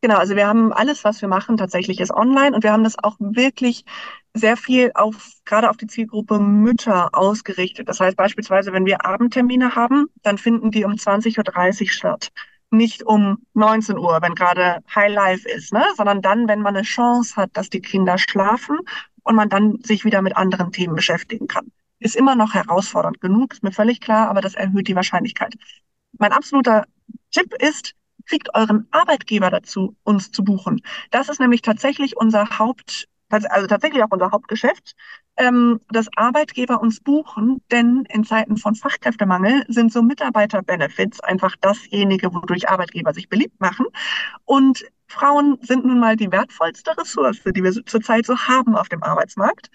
Genau, also wir haben alles, was wir machen, tatsächlich ist online und wir haben das auch wirklich sehr viel auf, gerade auf die Zielgruppe Mütter ausgerichtet. Das heißt beispielsweise, wenn wir Abendtermine haben, dann finden die um 20.30 Uhr statt. Nicht um 19 Uhr, wenn gerade High Life ist, ne? sondern dann, wenn man eine Chance hat, dass die Kinder schlafen und man dann sich wieder mit anderen Themen beschäftigen kann. Ist immer noch herausfordernd genug, ist mir völlig klar, aber das erhöht die Wahrscheinlichkeit. Mein absoluter Tipp ist, kriegt euren Arbeitgeber dazu, uns zu buchen. Das ist nämlich tatsächlich unser Haupt, also tatsächlich auch unser Hauptgeschäft, ähm, dass Arbeitgeber uns buchen, denn in Zeiten von Fachkräftemangel sind so Mitarbeiterbenefits einfach dasjenige, wodurch Arbeitgeber sich beliebt machen. Und Frauen sind nun mal die wertvollste Ressource, die wir zurzeit so haben auf dem Arbeitsmarkt.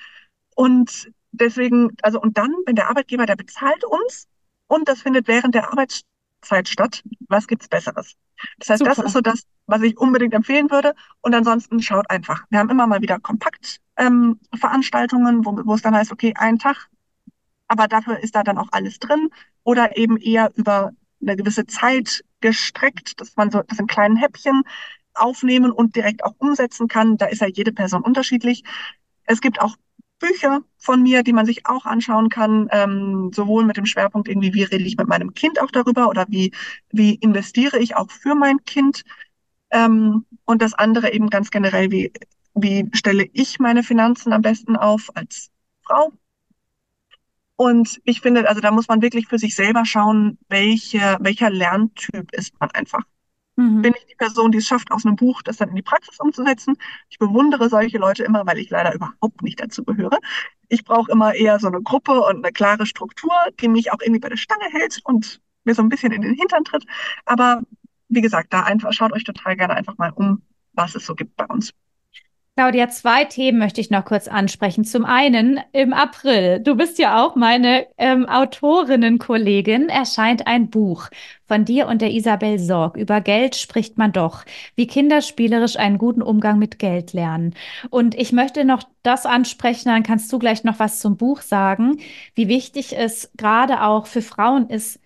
Und deswegen, also und dann, wenn der Arbeitgeber, der bezahlt uns und das findet während der Arbeits Zeit statt. Was gibt's Besseres? Das heißt, Super. das ist so das, was ich unbedingt empfehlen würde. Und ansonsten schaut einfach. Wir haben immer mal wieder Kompaktveranstaltungen, ähm, wo, wo es dann heißt, okay, ein Tag, aber dafür ist da dann auch alles drin. Oder eben eher über eine gewisse Zeit gestreckt, dass man so das in kleinen Häppchen aufnehmen und direkt auch umsetzen kann. Da ist ja jede Person unterschiedlich. Es gibt auch Bücher von mir, die man sich auch anschauen kann, ähm, sowohl mit dem Schwerpunkt irgendwie, wie rede ich mit meinem Kind auch darüber oder wie, wie investiere ich auch für mein Kind. Ähm, und das andere eben ganz generell, wie, wie stelle ich meine Finanzen am besten auf als Frau. Und ich finde, also da muss man wirklich für sich selber schauen, welche, welcher Lerntyp ist man einfach. Mhm. Bin ich die Person, die es schafft, aus einem Buch das dann in die Praxis umzusetzen? Ich bewundere solche Leute immer, weil ich leider überhaupt nicht dazu gehöre. Ich brauche immer eher so eine Gruppe und eine klare Struktur, die mich auch irgendwie bei der Stange hält und mir so ein bisschen in den Hintern tritt. Aber wie gesagt, da einfach schaut euch total gerne einfach mal um, was es so gibt bei uns. Claudia, zwei Themen möchte ich noch kurz ansprechen. Zum einen im April, du bist ja auch meine ähm, Autorinnenkollegin, erscheint ein Buch von dir und der Isabel Sorg. Über Geld spricht man doch, wie Kinder spielerisch einen guten Umgang mit Geld lernen. Und ich möchte noch das ansprechen, dann kannst du gleich noch was zum Buch sagen, wie wichtig es gerade auch für Frauen ist,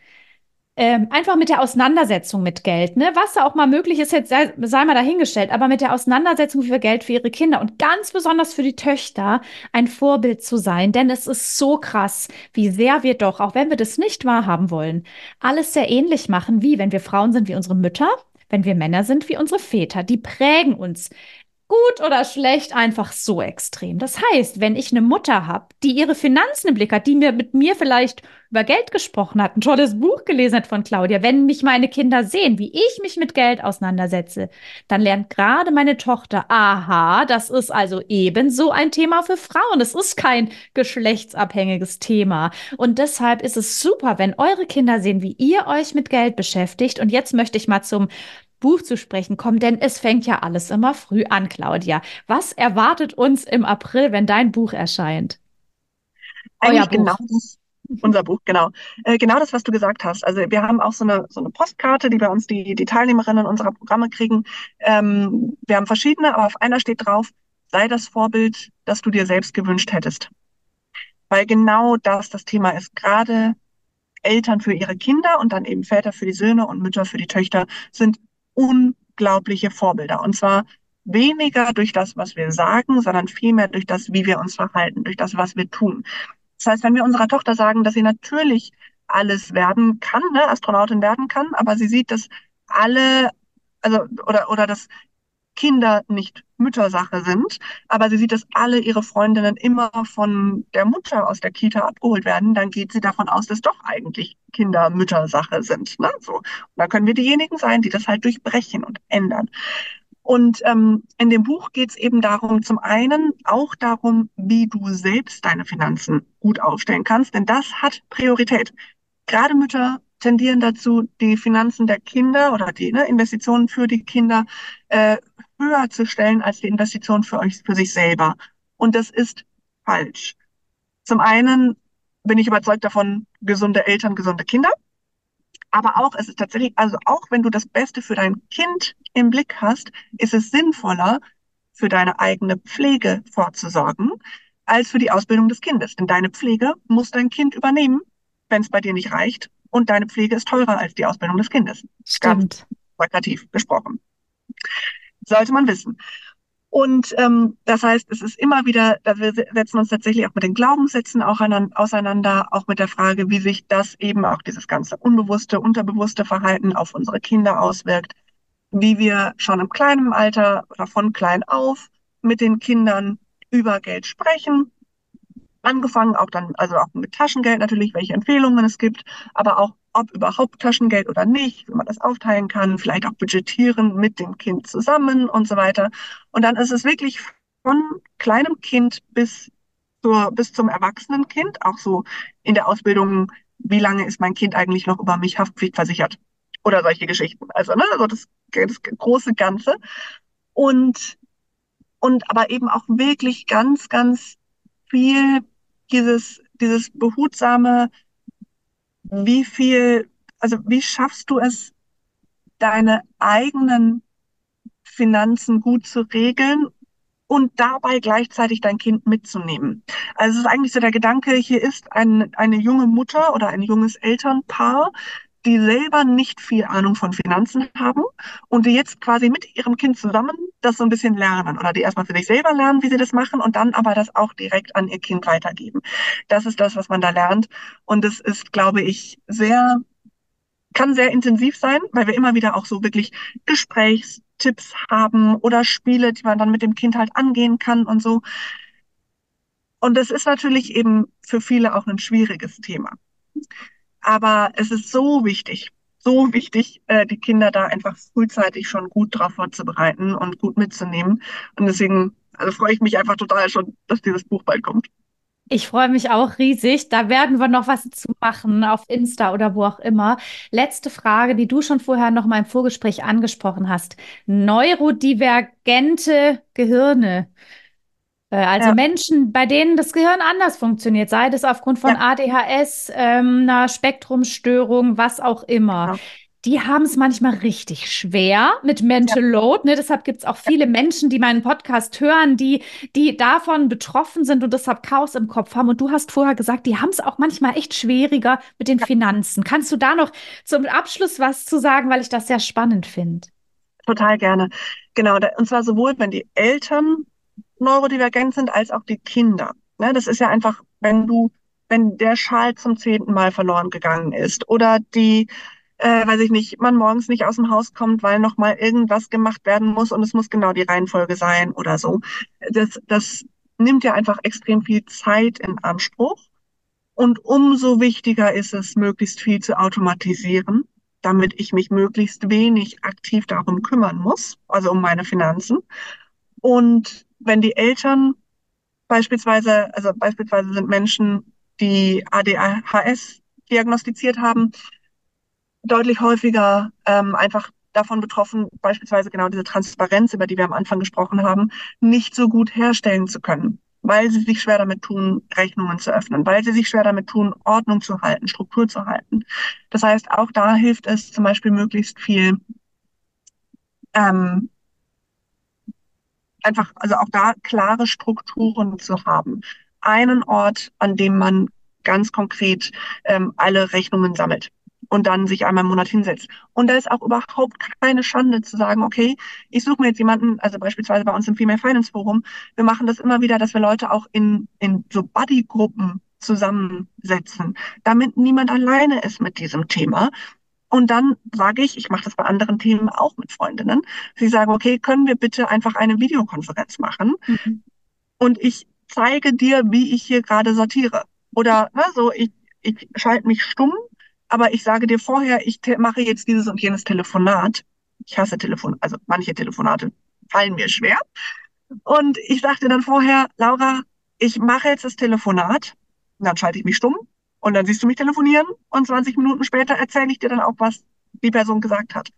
ähm, einfach mit der Auseinandersetzung mit Geld, ne? Was da auch mal möglich ist, jetzt sei, sei mal dahingestellt, aber mit der Auseinandersetzung für Geld für ihre Kinder und ganz besonders für die Töchter ein Vorbild zu sein. Denn es ist so krass, wie sehr wir doch, auch wenn wir das nicht wahrhaben wollen, alles sehr ähnlich machen, wie wenn wir Frauen sind wie unsere Mütter, wenn wir Männer sind wie unsere Väter. Die prägen uns gut oder schlecht einfach so extrem. Das heißt, wenn ich eine Mutter habe, die ihre Finanzen im Blick hat, die mir mit mir vielleicht über Geld gesprochen hat, ein tolles Buch gelesen hat von Claudia, wenn mich meine Kinder sehen, wie ich mich mit Geld auseinandersetze, dann lernt gerade meine Tochter, aha, das ist also ebenso ein Thema für Frauen. Es ist kein geschlechtsabhängiges Thema. Und deshalb ist es super, wenn eure Kinder sehen, wie ihr euch mit Geld beschäftigt. Und jetzt möchte ich mal zum Buch zu sprechen kommen, denn es fängt ja alles immer früh an, Claudia. Was erwartet uns im April, wenn dein Buch erscheint? Eigentlich Euer genau Buch. das, unser Buch, genau. Äh, genau das, was du gesagt hast. Also wir haben auch so eine, so eine Postkarte, die bei uns die, die Teilnehmerinnen unserer Programme kriegen. Ähm, wir haben verschiedene, aber auf einer steht drauf, sei das Vorbild, das du dir selbst gewünscht hättest. Weil genau das das Thema ist. Gerade Eltern für ihre Kinder und dann eben Väter für die Söhne und Mütter für die Töchter sind unglaubliche Vorbilder. Und zwar weniger durch das, was wir sagen, sondern vielmehr durch das, wie wir uns verhalten, durch das, was wir tun. Das heißt, wenn wir unserer Tochter sagen, dass sie natürlich alles werden kann, ne, Astronautin werden kann, aber sie sieht, dass alle, also, oder, oder dass Kinder nicht Müttersache sind, aber sie sieht, dass alle ihre Freundinnen immer von der Mutter aus der Kita abgeholt werden, dann geht sie davon aus, dass doch eigentlich Kinder Müttersache sind. Ne? So. Und da können wir diejenigen sein, die das halt durchbrechen und ändern. Und ähm, in dem Buch geht es eben darum, zum einen auch darum, wie du selbst deine Finanzen gut aufstellen kannst, denn das hat Priorität. Gerade Mütter tendieren dazu, die Finanzen der Kinder oder die ne, Investitionen für die Kinder äh, höher zu stellen als die Investition für euch, für sich selber. Und das ist falsch. Zum einen bin ich überzeugt davon, gesunde Eltern, gesunde Kinder. Aber auch, es ist tatsächlich, also auch wenn du das Beste für dein Kind im Blick hast, ist es sinnvoller, für deine eigene Pflege vorzusorgen, als für die Ausbildung des Kindes. Denn deine Pflege muss dein Kind übernehmen, wenn es bei dir nicht reicht. Und deine Pflege ist teurer als die Ausbildung des Kindes. Stimmt. Ganz gesprochen sollte man wissen. Und ähm, das heißt, es ist immer wieder, wir setzen uns tatsächlich auch mit den Glaubenssätzen auch auseinander, auch mit der Frage, wie sich das eben auch dieses ganze unbewusste, unterbewusste Verhalten auf unsere Kinder auswirkt, wie wir schon im kleinen Alter oder von klein auf mit den Kindern über Geld sprechen, angefangen auch dann, also auch mit Taschengeld natürlich, welche Empfehlungen es gibt, aber auch ob überhaupt Taschengeld oder nicht, wie man das aufteilen kann, vielleicht auch budgetieren mit dem Kind zusammen und so weiter. Und dann ist es wirklich von kleinem Kind bis zur, bis zum erwachsenen Kind, auch so in der Ausbildung, wie lange ist mein Kind eigentlich noch über mich haftpflichtversichert oder solche Geschichten. Also, ne, also das, das große Ganze. Und, und aber eben auch wirklich ganz, ganz viel dieses, dieses behutsame, wie viel, also wie schaffst du es, deine eigenen Finanzen gut zu regeln und dabei gleichzeitig dein Kind mitzunehmen. Also es ist eigentlich so der Gedanke, hier ist ein, eine junge Mutter oder ein junges Elternpaar, die selber nicht viel Ahnung von Finanzen haben und die jetzt quasi mit ihrem Kind zusammen das so ein bisschen lernen oder die erstmal für sich selber lernen, wie sie das machen und dann aber das auch direkt an ihr Kind weitergeben. Das ist das, was man da lernt und es ist, glaube ich, sehr, kann sehr intensiv sein, weil wir immer wieder auch so wirklich Gesprächstipps haben oder Spiele, die man dann mit dem Kind halt angehen kann und so. Und das ist natürlich eben für viele auch ein schwieriges Thema. Aber es ist so wichtig, so wichtig, äh, die Kinder da einfach frühzeitig schon gut drauf vorzubereiten und gut mitzunehmen. Und deswegen also freue ich mich einfach total schon, dass dieses Buch bald kommt. Ich freue mich auch riesig. Da werden wir noch was zu machen auf Insta oder wo auch immer. Letzte Frage, die du schon vorher noch mal im Vorgespräch angesprochen hast. Neurodivergente Gehirne. Äh, also ja. Menschen, bei denen das Gehirn anders funktioniert, sei das aufgrund von ja. ADHS, ähm, einer Spektrumstörung, was auch immer. Genau. Die haben es manchmal richtig schwer mit Mental ja. Load. Ne? Deshalb gibt es auch viele Menschen, die meinen Podcast hören, die, die davon betroffen sind und deshalb Chaos im Kopf haben. Und du hast vorher gesagt, die haben es auch manchmal echt schwieriger mit den Finanzen. Kannst du da noch zum Abschluss was zu sagen, weil ich das sehr spannend finde? Total gerne. Genau, und zwar sowohl, wenn die Eltern neurodivergent sind, als auch die Kinder. Ne, das ist ja einfach, wenn du, wenn der Schal zum zehnten Mal verloren gegangen ist oder die, äh, weiß ich nicht, man morgens nicht aus dem Haus kommt, weil noch mal irgendwas gemacht werden muss und es muss genau die Reihenfolge sein oder so. Das, das nimmt ja einfach extrem viel Zeit in Anspruch. Und umso wichtiger ist es, möglichst viel zu automatisieren, damit ich mich möglichst wenig aktiv darum kümmern muss, also um meine Finanzen. Und wenn die Eltern beispielsweise, also beispielsweise sind Menschen, die ADHS diagnostiziert haben, deutlich häufiger ähm, einfach davon betroffen, beispielsweise genau diese Transparenz, über die wir am Anfang gesprochen haben, nicht so gut herstellen zu können, weil sie sich schwer damit tun, Rechnungen zu öffnen, weil sie sich schwer damit tun, Ordnung zu halten, Struktur zu halten. Das heißt, auch da hilft es zum Beispiel möglichst viel ähm, einfach, also auch da klare Strukturen zu haben. Einen Ort, an dem man ganz konkret ähm, alle Rechnungen sammelt und dann sich einmal im Monat hinsetzt. Und da ist auch überhaupt keine Schande zu sagen, okay, ich suche mir jetzt jemanden, also beispielsweise bei uns im Female Finance Forum, wir machen das immer wieder, dass wir Leute auch in, in so Buddy-Gruppen zusammensetzen, damit niemand alleine ist mit diesem Thema, und dann sage ich, ich mache das bei anderen Themen auch mit Freundinnen, sie sagen, okay, können wir bitte einfach eine Videokonferenz machen? Mhm. Und ich zeige dir, wie ich hier gerade sortiere. Oder ne, so, ich, ich schalte mich stumm, aber ich sage dir vorher, ich mache jetzt dieses und jenes Telefonat. Ich hasse Telefon, also manche Telefonate fallen mir schwer. Und ich sagte dann vorher, Laura, ich mache jetzt das Telefonat. Und dann schalte ich mich stumm und dann siehst du mich telefonieren und 20 Minuten später erzähle ich dir dann auch, was die Person gesagt hat.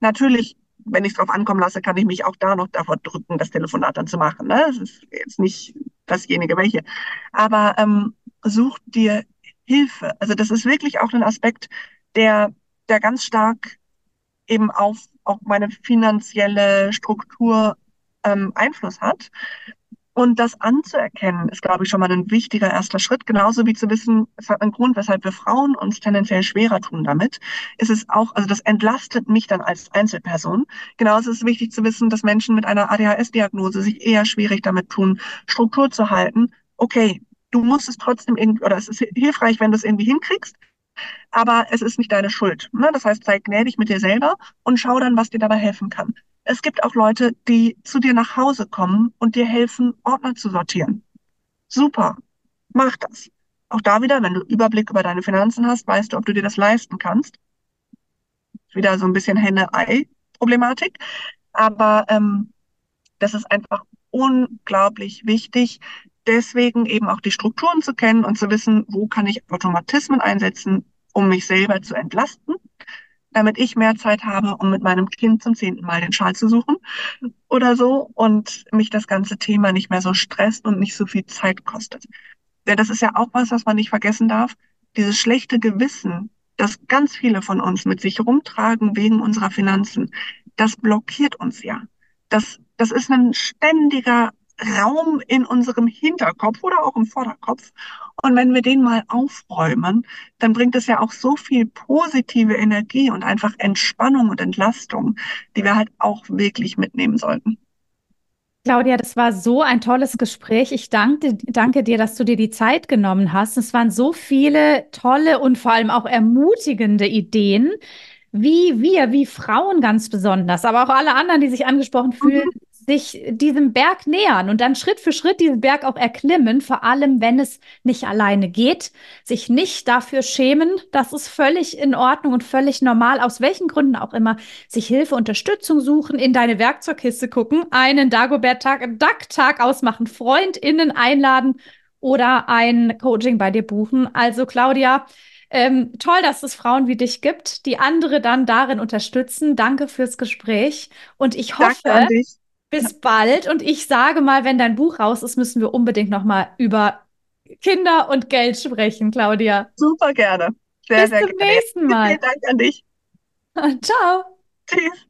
Natürlich, wenn ich es drauf ankommen lasse, kann ich mich auch da noch davor drücken, das Telefonat dann zu machen. Ne? Das ist jetzt nicht dasjenige welche. Aber ähm, such dir Hilfe. Also das ist wirklich auch ein Aspekt, der, der ganz stark eben auf auch meine finanzielle Struktur ähm, Einfluss hat. Und das anzuerkennen, ist, glaube ich, schon mal ein wichtiger erster Schritt. Genauso wie zu wissen, es hat einen Grund, weshalb wir Frauen uns tendenziell schwerer tun damit. Ist es auch, also das entlastet mich dann als Einzelperson. Genauso ist es wichtig zu wissen, dass Menschen mit einer ADHS-Diagnose sich eher schwierig damit tun, Struktur zu halten. Okay, du musst es trotzdem irgendwie, oder es ist hilfreich, wenn du es irgendwie hinkriegst, aber es ist nicht deine Schuld. Ne? Das heißt, sei gnädig mit dir selber und schau dann, was dir dabei helfen kann. Es gibt auch Leute, die zu dir nach Hause kommen und dir helfen, Ordner zu sortieren. Super, mach das. Auch da wieder, wenn du Überblick über deine Finanzen hast, weißt du, ob du dir das leisten kannst. Wieder so ein bisschen Henne-Ei-Problematik. Aber ähm, das ist einfach unglaublich wichtig, deswegen eben auch die Strukturen zu kennen und zu wissen, wo kann ich Automatismen einsetzen, um mich selber zu entlasten damit ich mehr Zeit habe, um mit meinem Kind zum zehnten Mal den Schal zu suchen oder so und mich das ganze Thema nicht mehr so stresst und nicht so viel Zeit kostet. Denn das ist ja auch was, was man nicht vergessen darf. Dieses schlechte Gewissen, das ganz viele von uns mit sich rumtragen wegen unserer Finanzen, das blockiert uns ja. Das, das ist ein ständiger Raum in unserem Hinterkopf oder auch im Vorderkopf. Und wenn wir den mal aufräumen, dann bringt es ja auch so viel positive Energie und einfach Entspannung und Entlastung, die wir halt auch wirklich mitnehmen sollten. Claudia, das war so ein tolles Gespräch. Ich danke, danke dir, dass du dir die Zeit genommen hast. Es waren so viele tolle und vor allem auch ermutigende Ideen, wie wir, wie Frauen ganz besonders, aber auch alle anderen, die sich angesprochen fühlen, mhm sich diesem Berg nähern und dann Schritt für Schritt diesen Berg auch erklimmen, vor allem wenn es nicht alleine geht, sich nicht dafür schämen, das ist völlig in Ordnung und völlig normal, aus welchen Gründen auch immer, sich Hilfe, Unterstützung suchen, in deine Werkzeugkiste gucken, einen Dagobert-Tag, Duck-Tag ausmachen, FreundInnen einladen oder ein Coaching bei dir buchen. Also Claudia, ähm, toll, dass es Frauen wie dich gibt, die andere dann darin unterstützen. Danke fürs Gespräch und ich hoffe, bis bald. Und ich sage mal, wenn dein Buch raus ist, müssen wir unbedingt noch mal über Kinder und Geld sprechen, Claudia. Super gerne. Sehr, bis sehr zum gerne. nächsten Mal. Vielen Dank an dich. Ciao. Tschüss.